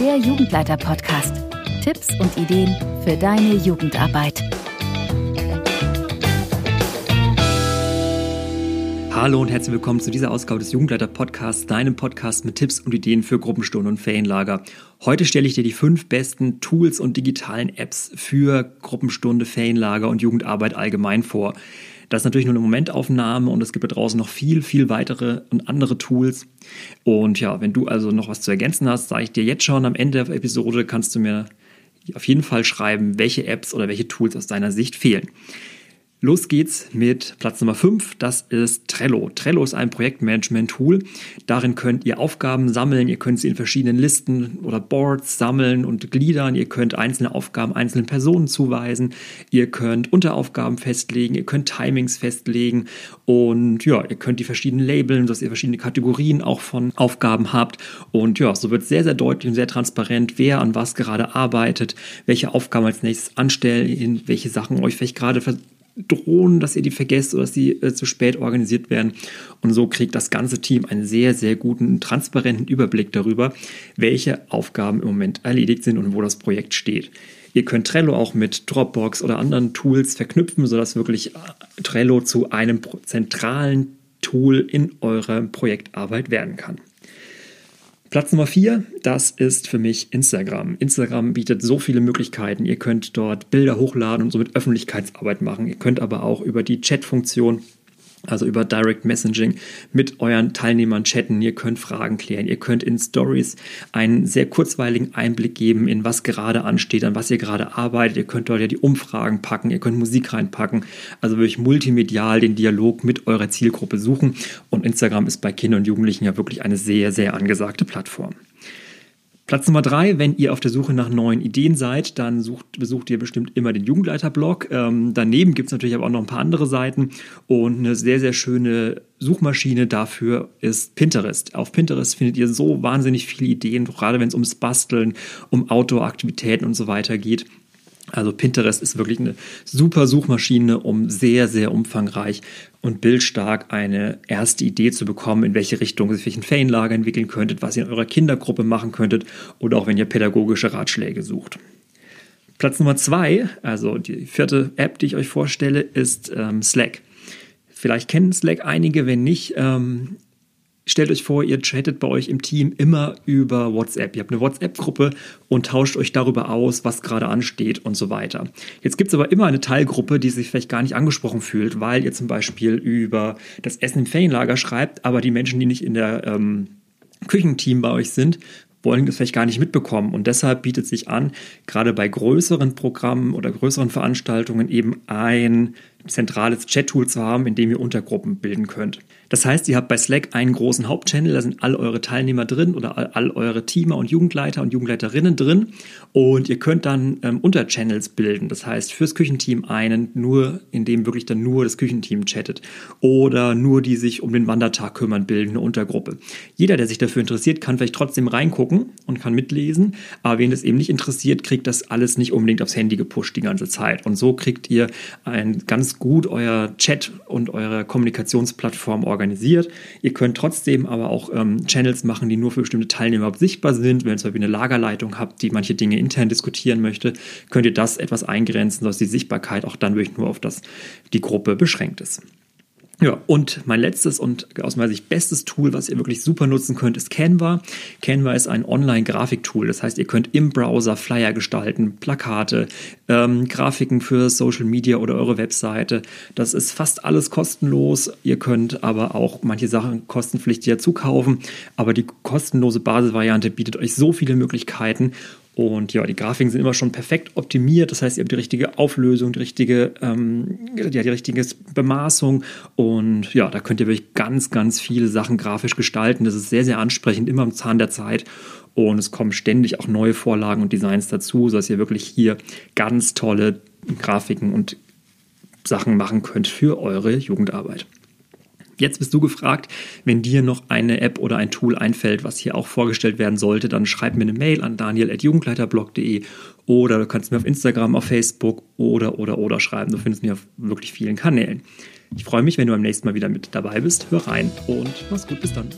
der Jugendleiter-Podcast. Tipps und Ideen für deine Jugendarbeit. Hallo und herzlich willkommen zu dieser Ausgabe des Jugendleiter Podcasts, deinem Podcast mit Tipps und Ideen für Gruppenstunden und Ferienlager. Heute stelle ich dir die fünf besten Tools und digitalen Apps für Gruppenstunde, Ferienlager und Jugendarbeit allgemein vor. Das ist natürlich nur eine Momentaufnahme und es gibt da draußen noch viel, viel weitere und andere Tools. Und ja, wenn du also noch was zu ergänzen hast, sage ich dir jetzt schon am Ende der Episode, kannst du mir auf jeden Fall schreiben, welche Apps oder welche Tools aus deiner Sicht fehlen. Los geht's mit Platz Nummer 5, das ist Trello. Trello ist ein Projektmanagement-Tool. Darin könnt ihr Aufgaben sammeln, ihr könnt sie in verschiedenen Listen oder Boards sammeln und gliedern, ihr könnt einzelne Aufgaben einzelnen Personen zuweisen, ihr könnt Unteraufgaben festlegen, ihr könnt Timings festlegen. Und ja, ihr könnt die verschiedenen labeln, dass ihr verschiedene Kategorien auch von Aufgaben habt. Und ja, so wird sehr, sehr deutlich und sehr transparent, wer an was gerade arbeitet, welche Aufgaben als nächstes anstellen, welche Sachen euch vielleicht gerade drohen, dass ihr die vergesst oder dass die äh, zu spät organisiert werden. Und so kriegt das ganze Team einen sehr, sehr guten, transparenten Überblick darüber, welche Aufgaben im Moment erledigt sind und wo das Projekt steht. Ihr könnt Trello auch mit Dropbox oder anderen Tools verknüpfen, sodass wirklich äh, Trello zu einem zentralen Tool in eurer Projektarbeit werden kann. Platz Nummer vier, das ist für mich Instagram. Instagram bietet so viele Möglichkeiten. Ihr könnt dort Bilder hochladen und somit Öffentlichkeitsarbeit machen. Ihr könnt aber auch über die Chat-Funktion also über Direct Messaging mit euren Teilnehmern chatten. Ihr könnt Fragen klären. Ihr könnt in Stories einen sehr kurzweiligen Einblick geben, in was gerade ansteht, an was ihr gerade arbeitet. Ihr könnt dort ja die Umfragen packen. Ihr könnt Musik reinpacken. Also wirklich multimedial den Dialog mit eurer Zielgruppe suchen. Und Instagram ist bei Kindern und Jugendlichen ja wirklich eine sehr, sehr angesagte Plattform. Platz Nummer drei, wenn ihr auf der Suche nach neuen Ideen seid, dann sucht, besucht ihr bestimmt immer den Jugendleiter-Blog. Ähm, daneben gibt es natürlich aber auch noch ein paar andere Seiten und eine sehr, sehr schöne Suchmaschine dafür ist Pinterest. Auf Pinterest findet ihr so wahnsinnig viele Ideen, gerade wenn es ums Basteln, um Outdoor-Aktivitäten und so weiter geht. Also Pinterest ist wirklich eine super Suchmaschine, um sehr, sehr umfangreich und bildstark eine erste Idee zu bekommen, in welche Richtung sich ein Ferienlager entwickeln könntet, was ihr in eurer Kindergruppe machen könntet oder auch wenn ihr pädagogische Ratschläge sucht. Platz Nummer zwei, also die vierte App, die ich euch vorstelle, ist ähm, Slack. Vielleicht kennen Slack einige, wenn nicht, ähm, stellt euch vor, ihr chattet bei euch im Team immer über WhatsApp. Ihr habt eine WhatsApp-Gruppe und tauscht euch darüber aus, was gerade ansteht und so weiter. Jetzt gibt es aber immer eine Teilgruppe, die sich vielleicht gar nicht angesprochen fühlt, weil ihr zum Beispiel über das Essen im Ferienlager schreibt, aber die Menschen, die nicht in der ähm, Küchenteam bei euch sind, wollen das vielleicht gar nicht mitbekommen. Und deshalb bietet sich an, gerade bei größeren Programmen oder größeren Veranstaltungen eben ein zentrales Chat-Tool zu haben, in dem ihr Untergruppen bilden könnt. Das heißt, ihr habt bei Slack einen großen Hauptchannel, da sind all eure Teilnehmer drin oder all, eure Teamer und Jugendleiter und Jugendleiterinnen drin und ihr könnt dann ähm, Unterchannels bilden. Das heißt, fürs Küchenteam einen, nur in dem wirklich dann nur das Küchenteam chattet oder nur die sich um den Wandertag kümmern, bilden eine Untergruppe. Jeder, der sich dafür interessiert, kann vielleicht trotzdem reingucken und kann mitlesen, aber wen das eben nicht interessiert, kriegt das alles nicht unbedingt aufs Handy gepusht die ganze Zeit. Und so kriegt ihr ein ganz gut euer Chat und eure Kommunikationsplattform organisiert. Ihr könnt trotzdem aber auch ähm, Channels machen, die nur für bestimmte Teilnehmer sichtbar sind. Wenn ihr zum Beispiel eine Lagerleitung habt, die manche Dinge intern diskutieren möchte, könnt ihr das etwas eingrenzen, sodass die Sichtbarkeit auch dann wirklich nur auf das, die Gruppe beschränkt ist. Ja, und mein letztes und aus meiner Sicht bestes Tool, was ihr wirklich super nutzen könnt, ist Canva. Canva ist ein Online-Grafiktool. Das heißt, ihr könnt im Browser Flyer gestalten, Plakate, ähm, Grafiken für Social Media oder eure Webseite. Das ist fast alles kostenlos. Ihr könnt aber auch manche Sachen kostenpflichtig dazu kaufen. Aber die kostenlose Basisvariante bietet euch so viele Möglichkeiten und ja, die Grafiken sind immer schon perfekt optimiert. Das heißt, ihr habt die richtige Auflösung, die richtige, ähm, ja, die richtige Bemaßung. Und ja, da könnt ihr wirklich ganz, ganz viele Sachen grafisch gestalten. Das ist sehr, sehr ansprechend, immer am Zahn der Zeit. Und es kommen ständig auch neue Vorlagen und Designs dazu, sodass ihr wirklich hier ganz tolle Grafiken und Sachen machen könnt für eure Jugendarbeit. Jetzt bist du gefragt, wenn dir noch eine App oder ein Tool einfällt, was hier auch vorgestellt werden sollte, dann schreib mir eine Mail an daniel.jugendleiterblog.de oder du kannst mir auf Instagram, auf Facebook oder oder oder schreiben. Du findest mich auf wirklich vielen Kanälen. Ich freue mich, wenn du beim nächsten Mal wieder mit dabei bist. Hör rein und mach's gut, bis dann.